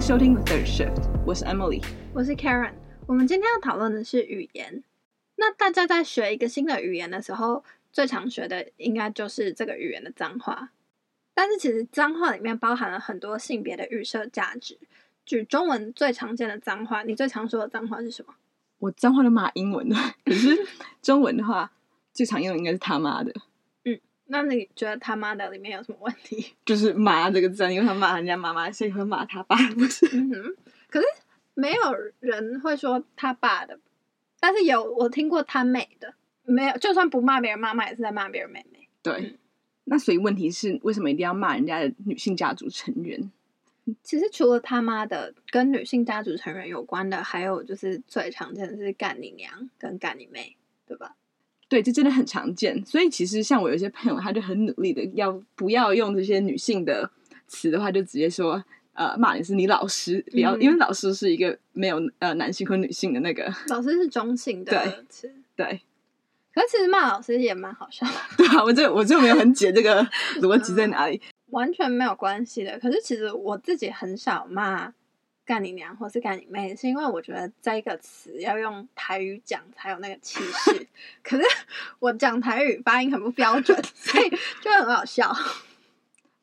迎收听 The Third Shift，我是 Emily，我是 Karen。我们今天要讨论的是语言。那大家在学一个新的语言的时候，最常学的应该就是这个语言的脏话。但是其实脏话里面包含了很多性别的预设价值。举中文最常见的脏话，你最常说的脏话是什么？我脏话都骂英文的，可是中文的话，最常用的应该是他妈的。嗯，那你觉得他妈的里面有什么问题？就是妈这个字，因为他骂人家妈妈，所以会骂他爸，不是？嗯哼。可是没有人会说他爸的，但是有我听过他妹的，没有，就算不骂别人妈妈，也是在骂别人妹妹。对，嗯、那所以问题是，为什么一定要骂人家的女性家族成员？其实除了他妈的跟女性家族成员有关的，还有就是最常见的是干你娘跟干你妹，对吧？对，这真的很常见。所以其实像我有些朋友，他就很努力的要不要用这些女性的词的话，就直接说呃骂你是你老师，不要、嗯、因为老师是一个没有呃男性或女性的那个，老师是中性的词，对。对可是其实骂老师也蛮好笑的，对啊，我就我就没有很解这个 逻辑在哪里。嗯完全没有关系的。可是其实我自己很少骂干你娘或是干你妹，是因为我觉得这一个词要用台语讲才有那个气势。可是我讲台语发音很不标准，所以就很好笑。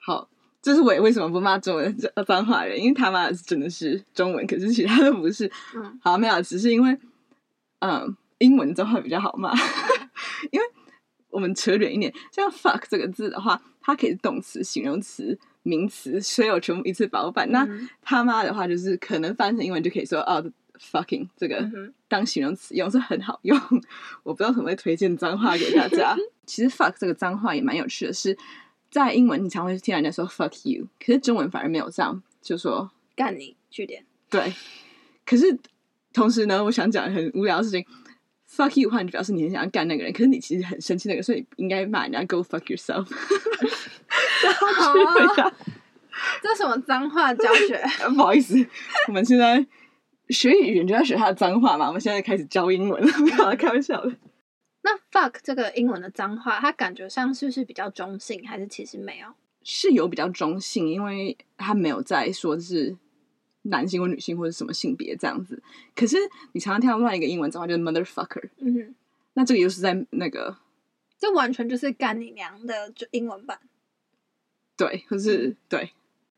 好，这是我为什么不骂中文脏话人，因为他骂的是真的是中文，可是其他的不是。嗯，好，没有，只是因为嗯，英文脏话比较好骂，因为。我们扯远一点，像 fuck 这个字的话，它可以是动词、形容词、名词，所有全部一次包办。嗯、那他妈的话，就是可能翻成英文就可以说哦，fucking 这个当形容词用是很好用。我不知道怎么会推荐脏话给大家。其实 fuck 这个脏话也蛮有趣的是，是在英文你常会听人家说 fuck you，可是中文反而没有这样，就说干你据点。对，可是同时呢，我想讲很无聊的事情。Fuck you 的话，你就表示你很想要干那个人，可是你其实很生气那个，所以应该骂人家 go fuck yourself。好啊，这什么脏话教学？不好意思，我们现在学语言就要学他的脏话嘛。我们现在开始教英文了，不要开玩笑的。那 fuck 这个英文的脏话，它感觉上是不是比较中性，还是其实没有？是有比较中性，因为他没有在说是。男性或女性或者什么性别这样子，可是你常常听到另外一个英文脏话就是 motherfucker，嗯哼，那这个又是在那个，这完全就是干你娘的就英文版，对，可是对。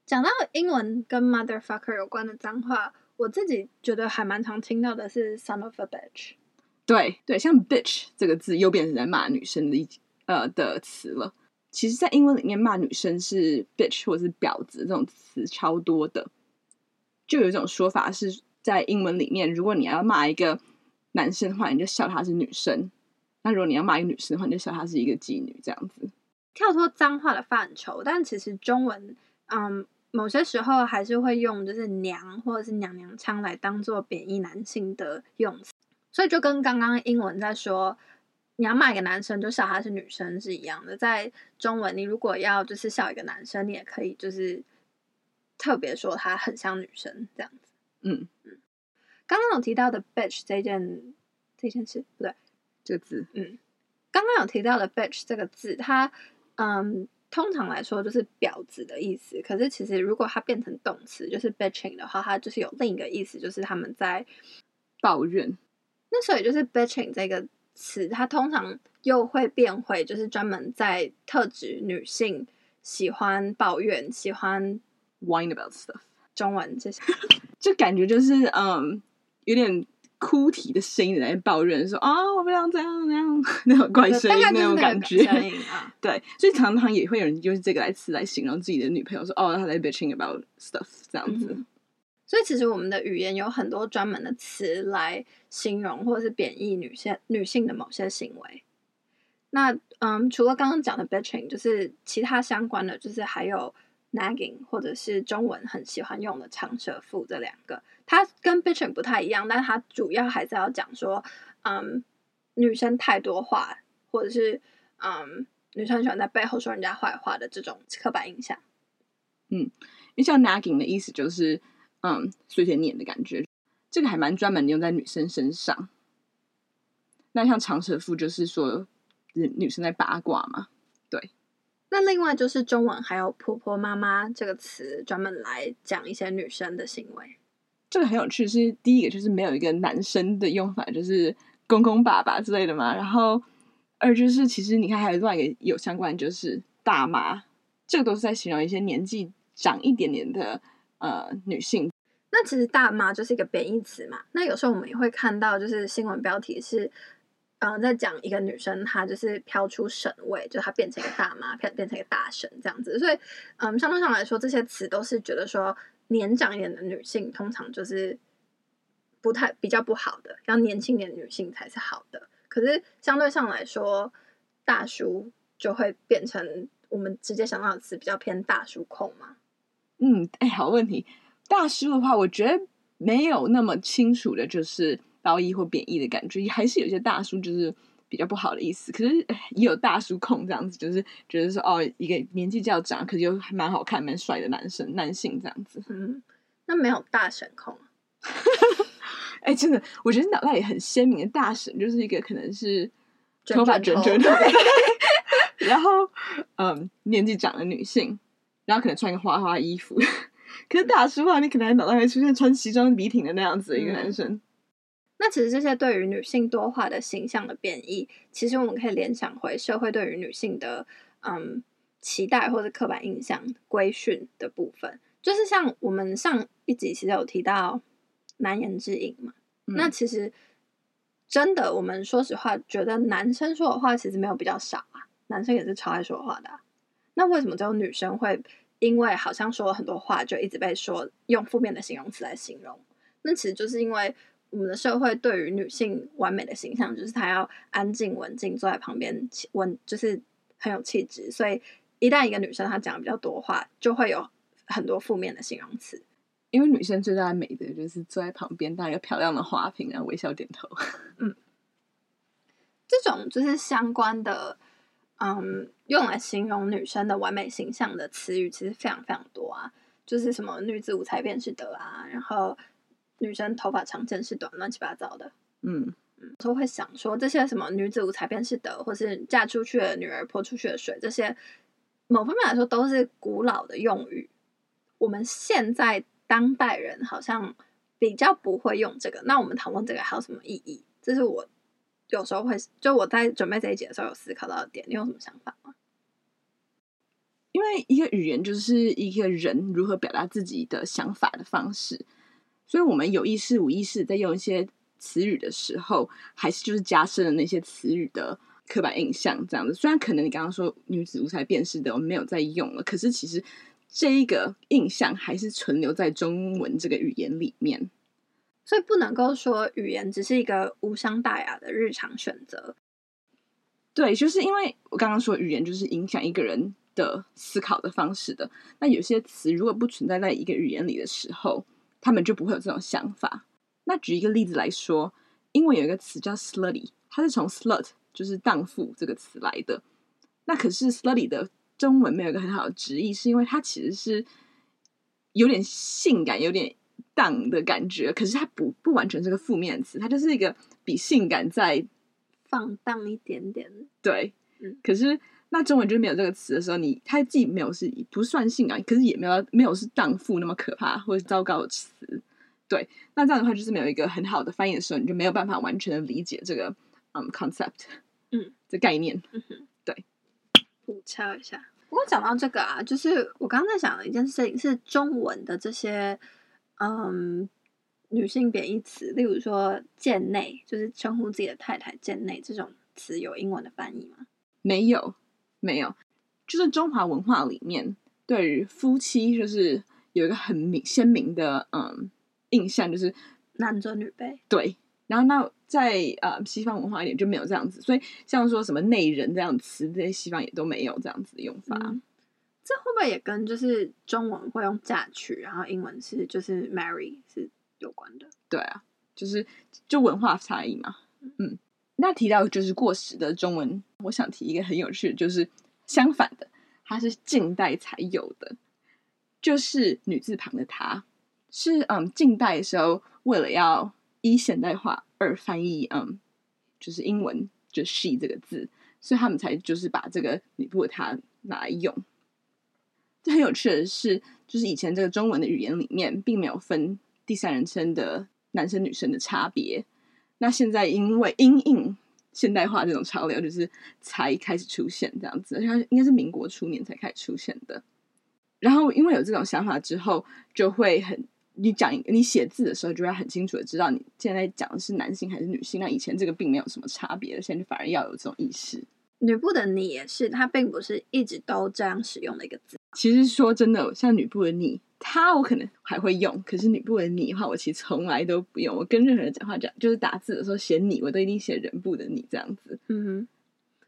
讲到英文跟 motherfucker 有关的脏话，我自己觉得还蛮常听到的是 son of a bitch，对对，像 bitch 这个字又变成在骂女生的一呃的词了。其实，在英文里面骂女生是 bitch 或者是婊子这种词超多的。就有一种说法是在英文里面，如果你要骂一个男生的话，你就笑他是女生；那如果你要骂一个女生的话，你就笑他是一个妓女。这样子跳脱脏话的范畴，但其实中文，嗯，某些时候还是会用就是“娘”或者是“娘娘腔”来当做贬义男性的用词，所以就跟刚刚英文在说你要骂一个男生就笑他是女生是一样的。在中文，你如果要就是笑一个男生，你也可以就是。特别说她很像女生这样子，嗯嗯。刚刚有提到的 bitch 这件这件事不对，这个字，嗯。刚刚有提到的 bitch 这个字，它嗯，通常来说就是婊子的意思。可是其实如果它变成动词，就是 bitching 的话，它就是有另一个意思，就是他们在抱怨。那所以就是 bitching 这个词，它通常又会变回就是专门在特指女性喜欢抱怨、喜欢。Whine about stuff，中文这些，就感觉就是嗯，有点哭啼的声音来抱怨说啊、哦，我不想这样那样那种怪声音那种感觉，啊、对，所以常常也会有人用这个来词来形容自己的女朋友说哦，她在 bitching about stuff 这样子、嗯。所以其实我们的语言有很多专门的词来形容或者是贬义女性女性的某些行为。那嗯，除了刚刚讲的 bitching，就是其他相关的，就是还有。Nagging 或者是中文很喜欢用的长舌妇，这两个，它跟 bitching 不太一样，但它主要还是要讲说，嗯，女生太多话，或者是嗯，女生喜欢在背后说人家坏话的这种刻板印象。嗯，因为像 nagging 的意思就是嗯碎碎念的感觉，这个还蛮专门用在女生身上。那像长舌妇就是说女生在八卦嘛，那另外就是中文还有“婆婆妈妈”这个词，专门来讲一些女生的行为。这个很有趣，是第一个就是没有一个男生的用法，就是公公、爸爸之类的嘛。然后二就是其实你看还有另外一个有相关，就是大妈，这个都是在形容一些年纪长一点点的呃女性。那其实大妈就是一个贬义词嘛。那有时候我们也会看到，就是新闻标题是。嗯、在讲一个女生，她就是飘出神位，就她变成一个大妈，变变成一个大神这样子。所以，嗯，相对上来说，这些词都是觉得说年长一点的女性通常就是不太比较不好的，要年轻一点的女性才是好的。可是相对上来说，大叔就会变成我们直接想到的词，比较偏大叔控嘛。嗯，哎，好问题。大叔的话，我觉得没有那么清楚的，就是。褒义或贬义的感觉，还是有些大叔就是比较不好的意思。可是也有大叔控这样子，就是觉得说哦，一个年纪较长，可是又还蛮好看、蛮帅的男生、男性这样子。嗯，那没有大神控。哎、欸，真的，我觉得脑袋里很鲜明的大神，就是一个可能是头发卷卷的，然后嗯，年纪长的女性，然后可能穿个花花衣服。可是大叔啊，你可能脑袋会出现穿西装笔挺的那样子的一个男生。嗯那其实这些对于女性多化的形象的变异，其实我们可以联想回社会对于女性的嗯期待或者刻板印象规训的部分，就是像我们上一集其实有提到难言之隐嘛。嗯、那其实真的，我们说实话，觉得男生说的话其实没有比较少啊，男生也是超爱说话的、啊。那为什么只有女生会因为好像说了很多话，就一直被说用负面的形容词来形容？那其实就是因为。我们的社会对于女性完美的形象，就是她要安静、文静，坐在旁边，文，就是很有气质。所以，一旦一个女生她讲的比较多话，就会有很多负面的形容词。因为女生最大的美德就是坐在旁边，当一个漂亮的花瓶，然后微笑点头。嗯，这种就是相关的，嗯，用来形容女生的完美形象的词语，其实非常非常多啊。就是什么女子无才便是德啊，然后。女生头发长见识短，乱七八糟的。嗯嗯，都会想说这些什么女子无才便是德，或是嫁出去的女儿泼出去的水，这些某方面来说都是古老的用语。我们现在当代人好像比较不会用这个。那我们讨论这个还有什么意义？这是我有时候会，就我在准备这一节的时候有思考到的点。你有什么想法吗？因为一个语言就是一个人如何表达自己的想法的方式。所以，我们有意识、无意识在用一些词语的时候，还是就是加深了那些词语的刻板印象，这样子。虽然可能你刚刚说“女子无才便是德”，我们没有在用了，可是其实这一个印象还是存留在中文这个语言里面。所以，不能够说语言只是一个无伤大雅的日常选择。对，就是因为我刚刚说语言就是影响一个人的思考的方式的。那有些词如果不存在在一个语言里的时候，他们就不会有这种想法。那举一个例子来说，英文有一个词叫 slutty，它是从 slut 就是荡妇这个词来的。那可是 slutty 的中文没有一个很好的直译，是因为它其实是有点性感、有点荡的感觉。可是它不不完全是个负面词，它就是一个比性感再放荡一点点。对，嗯，可是。那中文就没有这个词的时候，你它既没有是不算性感，可是也没有没有是荡妇那么可怕或者糟糕的词，对。那这样的话就是没有一个很好的翻译的时候，你就没有办法完全的理解这个嗯 concept，嗯，这概念，嗯哼，对。补敲一下，不过讲到这个啊，就是我刚刚在想的一件事情是中文的这些嗯女性贬义词，例如说“贱内”，就是称呼自己的太太“贱内”这种词，有英文的翻译吗？没有。没有，就是中华文化里面对于夫妻就是有一个很明鲜明的嗯印象，就是男尊女卑。对，然后那在呃西方文化一点就没有这样子，所以像说什么内人这样词，这些西方也都没有这样子的用法。嗯，这会不会也跟就是中文会用嫁娶，然后英文是就是 marry 是有关的？对啊，就是就文化差异嘛，嗯。那提到就是过时的中文，我想提一个很有趣，就是相反的，它是近代才有的，就是女字旁的“她”，是嗯近代的时候为了要一现代化而翻译嗯，就是英文就 “she” 这个字，所以他们才就是把这个女部的“她”拿来用。这很有趣的是，就是以前这个中文的语言里面并没有分第三人称的男生女生的差别。那现在因为因应现代化这种潮流，就是才开始出现这样子，而且应该是民国初年才开始出现的。然后因为有这种想法之后，就会很你讲你写字的时候，就会很清楚的知道你现在讲的是男性还是女性。那以前这个并没有什么差别，现在就反而要有这种意识。女部的你也是，它并不是一直都这样使用的一个字。其实说真的，像女部的你，他我可能还会用，可是女部的你的话，我其实从来都不用。我跟任何人讲话讲，就是打字的时候写你，我都一定写人部的你这样子。嗯哼，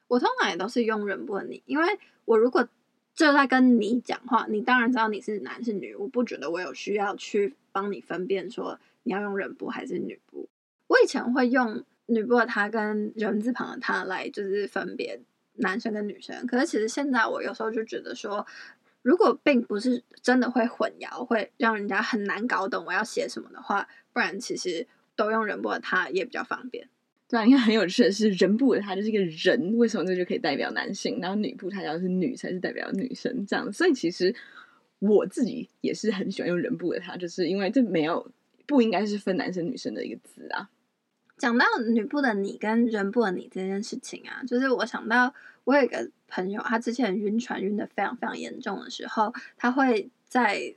我通常也都是用人部的你，因为我如果就在跟你讲话，你当然知道你是男是女，我不觉得我有需要去帮你分辨说你要用人部还是女部。我以前会用。女部的他跟人字旁的他来就是分别男生跟女生，可是其实现在我有时候就觉得说，如果并不是真的会混淆，会让人家很难搞懂我要写什么的话，不然其实都用人部的他也比较方便。对啊，因为很有趣的是，人部的他就是一个人，为什么这就可以代表男性？然后女部他要是女才是代表女生这样，所以其实我自己也是很喜欢用人部的他，就是因为这没有不应该是分男生女生的一个字啊。讲到女部的你跟人部的你这件事情啊，就是我想到我有一个朋友，他之前晕船晕的非常非常严重的时候，他会在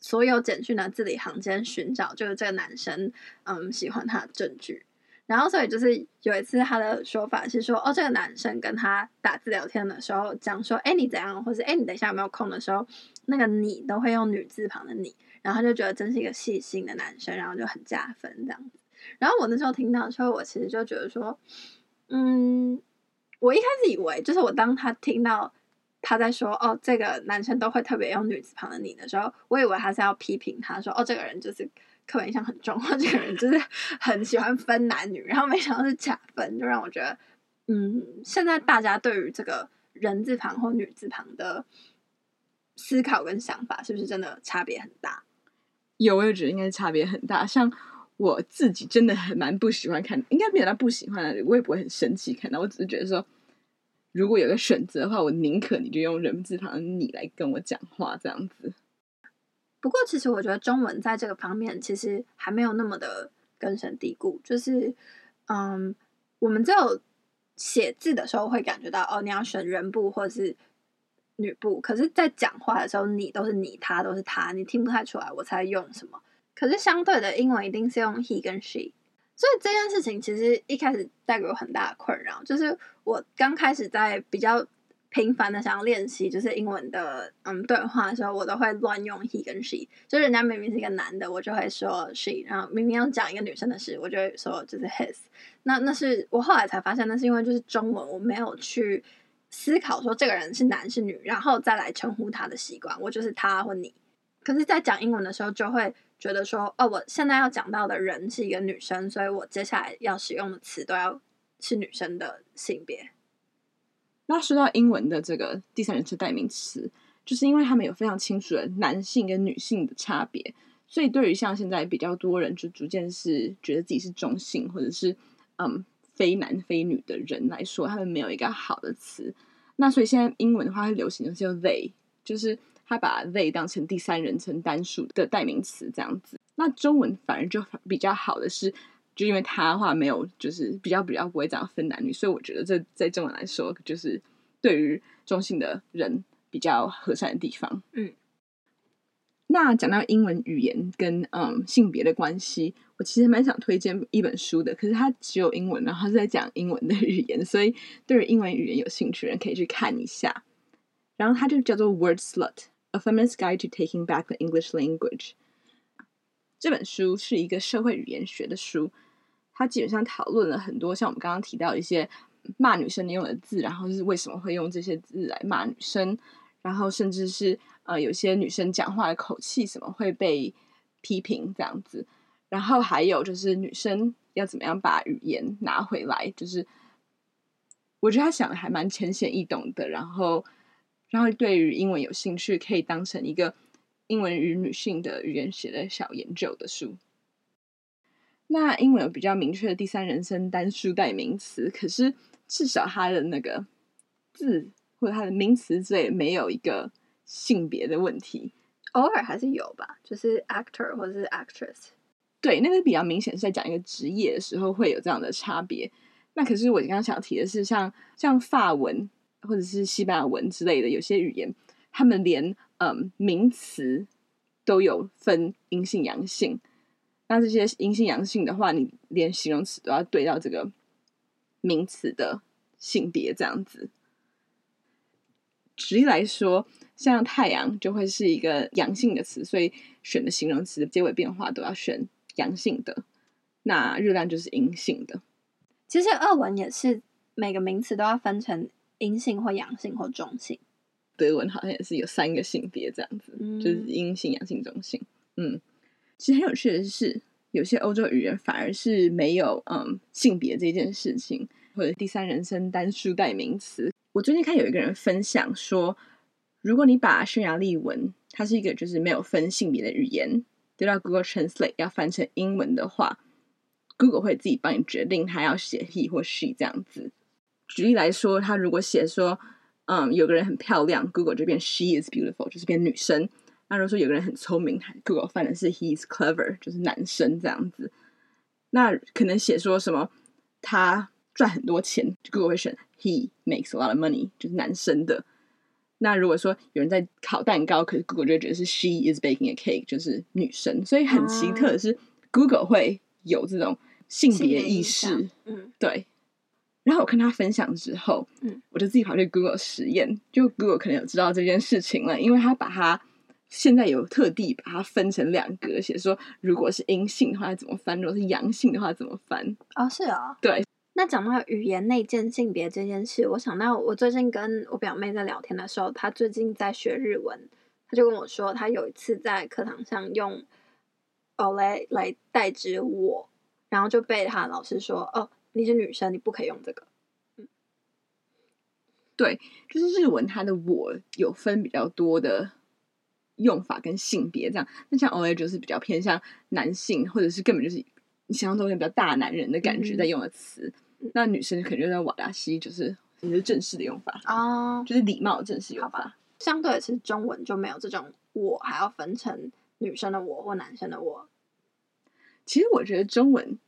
所有简讯的字里行间寻找，就是这个男生嗯喜欢他的证据。然后所以就是有一次他的说法是说，哦，这个男生跟他打字聊天的时候讲说，哎，你怎样，或是哎，你等一下有没有空的时候，那个你都会用女字旁的你，然后他就觉得真是一个细心的男生，然后就很加分这样子。然后我那时候听到的时候，我其实就觉得说，嗯，我一开始以为就是我当他听到他在说哦，这个男生都会特别用女字旁的你的时候，我以为他是要批评他说哦，这个人就是刻板印象很重，或 这个人就是很喜欢分男女，然后没想到是假分，就让我觉得，嗯，现在大家对于这个人字旁或女字旁的思考跟想法，是不是真的差别很大？有，我也觉得应该差别很大，像。我自己真的很蛮不喜欢看，应该没有他不喜欢的，我也不会很生气看到。我只是觉得说，如果有个选择的话，我宁可你就用人字旁的你来跟我讲话这样子。不过，其实我觉得中文在这个方面其实还没有那么的根深蒂固。就是，嗯，我们只有写字的时候会感觉到，哦，你要选人部或是女部。可是，在讲话的时候，你都是你，他都是他，你听不太出来我在用什么。可是相对的，英文一定是用 he 跟 she，所以这件事情其实一开始带给我很大的困扰。就是我刚开始在比较频繁的想要练习，就是英文的嗯对话的时候，我都会乱用 he 跟 she。就人家明明是一个男的，我就会说 she；然后明明要讲一个女生的事，我就会说就是 his。那那是我后来才发现，那是因为就是中文我没有去思考说这个人是男是女，然后再来称呼他的习惯，我就是他或你。可是，在讲英文的时候，就会觉得说，哦，我现在要讲到的人是一个女生，所以我接下来要使用的词都要是女生的性别。那说到英文的这个第三人称代名词，就是因为他们有非常清楚的男性跟女性的差别，所以对于像现在比较多人就逐渐是觉得自己是中性或者是嗯非男非女的人来说，他们没有一个好的词。那所以现在英文的话，会流行的是用 they，就是。他把 they 当成第三人称单数的代名词，这样子。那中文反而就比较好的是，就因为他的话没有，就是比较比较不会这样分男女，所以我觉得这在中文来说，就是对于中性的人比较和善的地方。嗯。那讲到英文语言跟嗯性别的关系，我其实蛮想推荐一本书的，可是它只有英文，然后是在讲英文的语言，所以对于英文语言有兴趣的人可以去看一下。然后它就叫做 Word Slut。A Feminist Guide to Taking Back the English Language。这本书是一个社会语言学的书，它基本上讨论了很多像我们刚刚提到一些骂女生的用的字，然后是为什么会用这些字来骂女生，然后甚至是呃有些女生讲话的口气什么会被批评这样子，然后还有就是女生要怎么样把语言拿回来，就是我觉得他想的还蛮浅显易懂的，然后。然后，对于英文有兴趣，可以当成一个英文与女性的语言学的小研究的书。那英文有比较明确的第三人称单数代名词，可是至少它的那个字或者它的名词之类没有一个性别的问题，偶尔还是有吧，就是 actor 或者是 actress。对，那个比较明显是在讲一个职业的时候会有这样的差别。那可是我刚刚想提的是像，像像法文或者是西班牙文之类的，有些语言他们连嗯名词都有分阴性阳性。那这些阴性阳性的话，你连形容词都要对到这个名词的性别这样子。举例来说，像太阳就会是一个阳性的词，所以选的形容词的结尾变化都要选阳性的。那热量就是阴性的。其实俄文也是每个名词都要分成阴性或阳性或中性。德文好像也是有三个性别这样子，嗯、就是阴性、阳性、中性。嗯，其实很有趣的是，有些欧洲语言反而是没有嗯性别这件事情，或者第三人称单数代名词。我最近看有一个人分享说，如果你把匈牙利文，它是一个就是没有分性别的语言，丢到 Google Translate 要翻成英文的话，Google 会自己帮你决定它要写 he 或 she 这样子。举例来说，他如果写说，嗯，有个人很漂亮，Google 就变 she is beautiful，就是变女生。那如果说有个人很聪明，Google 翻的是 he is clever，就是男生这样子。那可能写说什么他赚很多钱，Google 会选。He makes a lot of money，就是男生的。那如果说有人在烤蛋糕，可是 Google 就会觉得是 She is baking a cake，就是女生。所以很奇特的是，Google 会有这种性别意识。嗯，对。然后我跟他分享之后，嗯，我就自己跑去 Google 实验，就 Google 可能有知道这件事情了，因为他把它现在有特地把它分成两格，写说如果是阴性的话怎么翻，如果是阳性的话怎么翻。哦，是啊、哦，对。那讲到语言内建性别这件事，我想到我最近跟我表妹在聊天的时候，她最近在学日文，她就跟我说，她有一次在课堂上用 “ole” 来代指我，然后就被她老师说：“哦，你是女生，你不可以用这个。”嗯，对，就是日文它的“我”有分比较多的用法跟性别这样，那像 “ole” 就是比较偏向男性，或者是根本就是你想象中有比较大男人的感觉在用的词。嗯那女生可能就在瓦达西，就是也是正式的用法哦，oh, 就是礼貌的正式用法。相对的是中文就没有这种，我还要分成女生的我或男生的我。其实我觉得中文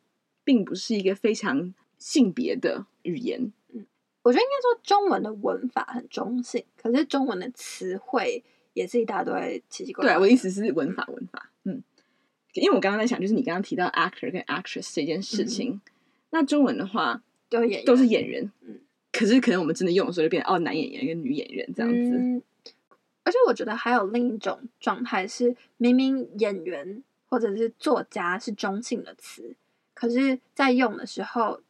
并不是一个非常性别的语言。嗯，我觉得应该说中文的文法很中性，可是中文的词汇也是一大堆奇奇怪怪。对，我的意思是文法文法。嗯，因为我刚刚在想，就是你刚刚提到 actor 跟 actress 这件事情。嗯那中文的话，都演都是演员，嗯，可是可能我们真的用的时候就变成哦，男演员跟女演员这样子。嗯，而且我觉得还有另一种状态是，明明演员或者是作家是中性的词，可是在用的时候，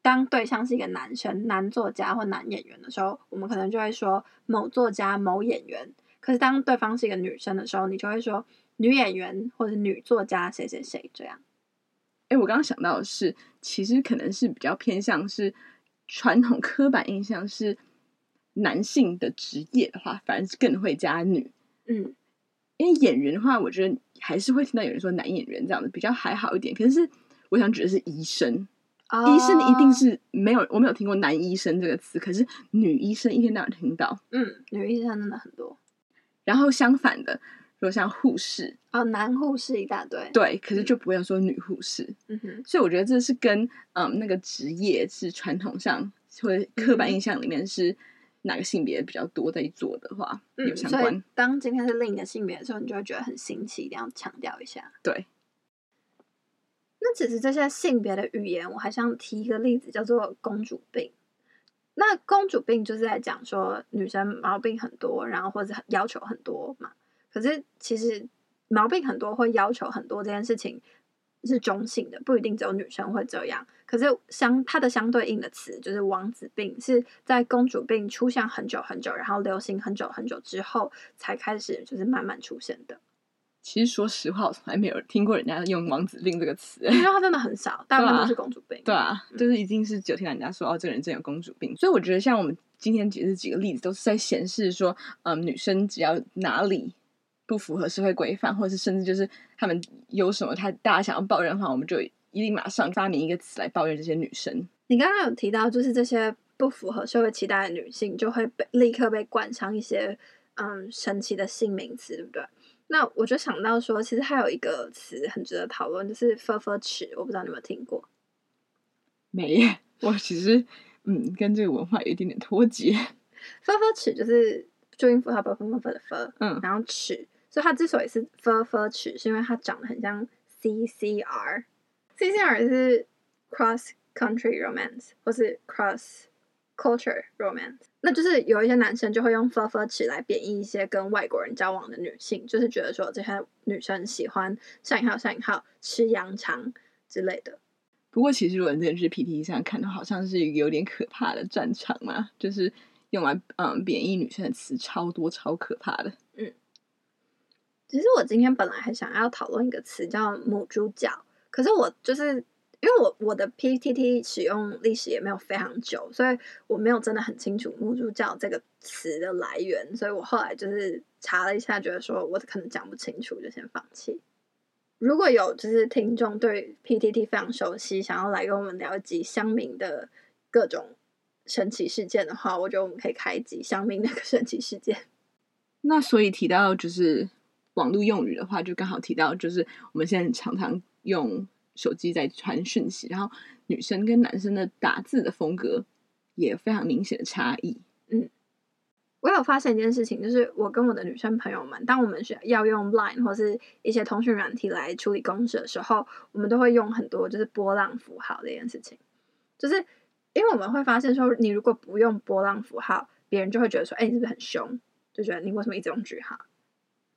当对象是一个男生、男作家或男演员的时候，我们可能就会说某作家、某演员。可是当对方是一个女生的时候，你就会说女演员或者女作家谁谁谁这样。哎，我刚刚想到的是，其实可能是比较偏向是传统刻板印象是男性的职业的话，反而是更会加女。嗯，因为演员的话，我觉得还是会听到有人说男演员这样的比较还好一点。可是我想指的是医生，哦、医生一定是没有，我没有听过男医生这个词，可是女医生一天到晚听到。嗯，女医生真的很多。然后相反的。如果像护士哦，男护士一大堆，对，可是就不会说女护士。嗯哼，所以我觉得这是跟嗯那个职业是传统上或者刻板印象里面是哪个性别比较多在做的话，嗯、有相关。当今天是另一个性别的时候，你就会觉得很新奇，一定要强调一下。对。那只是这些性别的语言，我还想提一个例子，叫做“公主病”。那“公主病”就是在讲说女生毛病很多，然后或者要求很多嘛。可是，其实毛病很多，会要求很多，这件事情是中性的，不一定只有女生会这样。可是相它的相对应的词就是王子病，是在公主病出现很久很久，然后流行很久很久之后才开始就是慢慢出现的。其实说实话，我从来没有听过人家用王子病这个词，因为他真的很少，大部分都是公主病。对啊，就是一定是只有听到人家说哦，这个人真有公主病。所以我觉得，像我们今天举这几个例子，都是在显示说，嗯，女生只要哪里。不符合社会规范，或者是甚至就是他们有什么他大家想要抱怨的话，我们就一定马上发明一个词来抱怨这些女生。你刚刚有提到，就是这些不符合社会期待的女性，就会被立刻被冠上一些嗯神奇的新名词，对不对？那我就想到说，其实还有一个词很值得讨论，就是“佛佛齿”，我不知道你有没有听过？没耶，我其实嗯跟这个文化有一点点脱节。佛佛齿就是注音符号“分分分”的“分”，嗯，然后“齿”，所以它之所以是“佛佛齿”，是因为它长得很像 CCR。CCR 是 Cross Country Romance，或是 Cross Culture Romance，那就是有一些男生就会用 “fur fur 齿”来贬义一些跟外国人交往的女性，就是觉得说这些女生喜欢上引号上引号吃羊肠之类的。不过其实如果你在 PTT 上看到，好像是一个有点可怕的战场嘛，就是用来嗯贬义女生的词超多超可怕的。嗯，其实我今天本来还想要讨论一个词叫母猪脚，可是我就是。因为我我的 PTT 使用历史也没有非常久，所以我没有真的很清楚“母猪教”这个词的来源，所以我后来就是查了一下，觉得说我可能讲不清楚，就先放弃。如果有就是听众对 PTT 非常熟悉，想要来跟我们聊一集乡民的各种神奇事件的话，我觉得我们可以开集乡民那 个神奇事件。那所以提到就是网络用语的话，就刚好提到就是我们现在常常用。手机在传讯息，然后女生跟男生的打字的风格也非常明显的差异。嗯，我有发现一件事情，就是我跟我的女生朋友们，当我们需要用 Line 或是一些通讯软体来处理公事的时候，我们都会用很多就是波浪符号这件事情。就是因为我们会发现说，你如果不用波浪符号，别人就会觉得说，哎，你是不是很凶？就觉得你为什么一直用句号？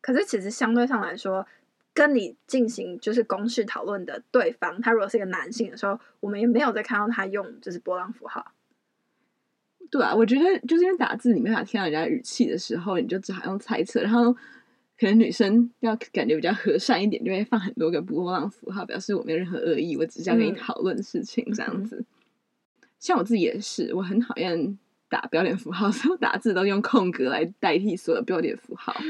可是其实相对上来说，跟你进行就是公式讨论的对方，他如果是一个男性的时候，我们也没有再看到他用就是波浪符号。对啊，我觉得就是因为打字你没法听到人家语气的时候，你就只好用猜测。然后可能女生要感觉比较和善一点，就会放很多个波浪符号，表示我没有任何恶意，我只是要跟你讨论事情这样子。嗯、像我自己也是，我很讨厌打标点符号，所以我打字都用空格来代替所有标点符号。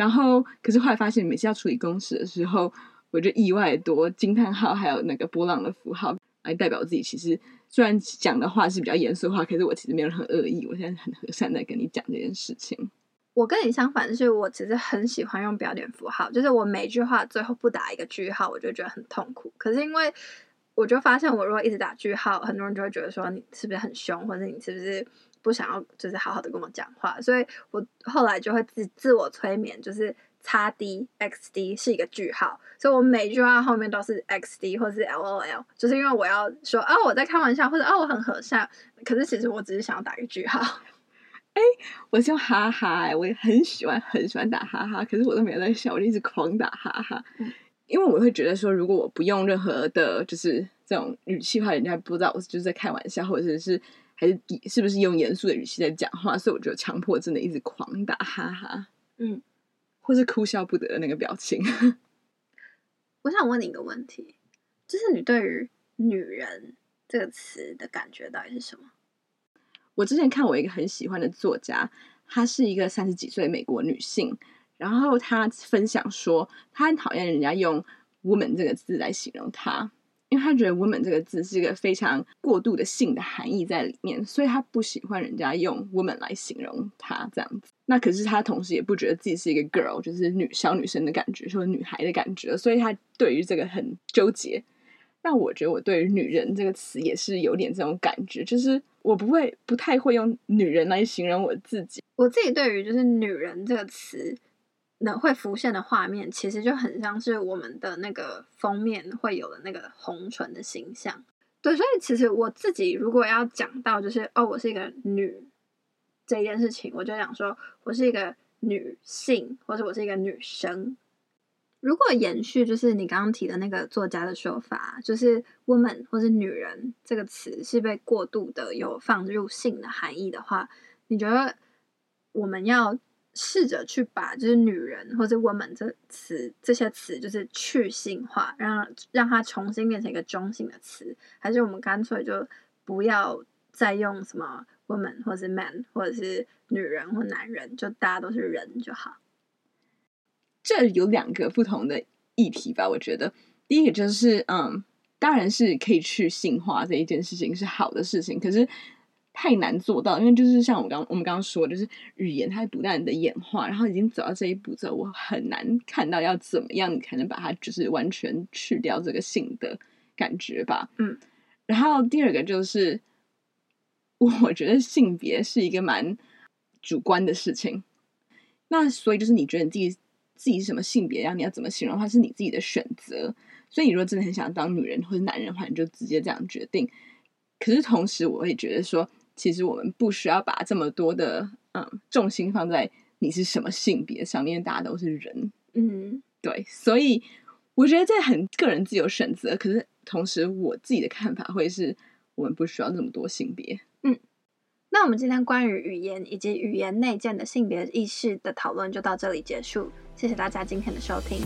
然后，可是后来发现，每次要处理公事的时候，我就意外多惊叹号，还有那个波浪的符号来代表自己。其实虽然讲的话是比较严肃的话，可是我其实没有很恶意，我现在很和善的跟你讲这件事情。我跟你相反，就是我其实很喜欢用标点符号，就是我每句话最后不打一个句号，我就觉得很痛苦。可是因为我就发现，我如果一直打句号，很多人就会觉得说你是不是很凶，或者你是不是？不想要就是好好的跟我讲话，所以我后来就会自自我催眠，就是叉 D X D 是一个句号，所以我每句话后面都是 X D 或是 L O L，就是因为我要说啊我在开玩笑，或者啊我很和善，可是其实我只是想要打一个句号。哎，我笑哈哈，我也很喜欢很喜欢打哈哈，可是我都没有在笑，我就一直狂打哈哈，嗯、因为我会觉得说，如果我不用任何的，就是这种语气的话，人家不知道我就是在开玩笑，或者是。还是是不是用严肃的语气在讲话？所以我就强迫症的一直狂打哈哈，嗯，或是哭笑不得的那个表情。我想问你一个问题，就是你对于“女人”这个词的感觉到底是什么？我之前看我一个很喜欢的作家，她是一个三十几岁的美国女性，然后她分享说，她很讨厌人家用 “woman” 这个字来形容她。因为他觉得 “woman” 这个字是一个非常过度的性的含义在里面，所以他不喜欢人家用 “woman” 来形容他这样子。那可是他同时也不觉得自己是一个 girl，就是女小女生的感觉，说女孩的感觉，所以他对于这个很纠结。那我觉得我对于“女人”这个词也是有点这种感觉，就是我不会不太会用“女人”来形容我自己。我自己对于就是“女人”这个词。那会浮现的画面，其实就很像是我们的那个封面会有的那个红唇的形象。对，所以其实我自己如果要讲到就是哦，我是一个女这件事情，我就想说我是一个女性，或者我是一个女生。如果延续就是你刚刚提的那个作家的说法，就是 woman 或是女人这个词是被过度的有放入性的含义的话，你觉得我们要？试着去把就是女人或者 woman 这词这些词就是去性化，让让它重新变成一个中性的词，还是我们干脆就不要再用什么 woman 或者是 man 或者是女人或男人，就大家都是人就好。这有两个不同的议题吧？我觉得第一个就是，嗯，当然是可以去性化这一件事情是好的事情，可是太难做到，因为就是像我刚我们刚刚说的，就是语言它不断的演化，然后已经走到这一步之后，我很难看到要怎么样你才能把它就是完全去掉这个性的感觉吧。嗯，然后第二个就是，我觉得性别是一个蛮主观的事情，那所以就是你觉得你自己自己是什么性别，然后你要怎么形容它是你自己的选择。所以你如果真的很想当女人或者男人的话，你就直接这样决定。可是同时，我也觉得说。其实我们不需要把这么多的嗯重心放在你是什么性别上面，大家都是人，嗯，对，所以我觉得这很个人自由选择。可是同时，我自己的看法会是我们不需要那么多性别。嗯，那我们今天关于语言以及语言内建的性别意识的讨论就到这里结束，谢谢大家今天的收听。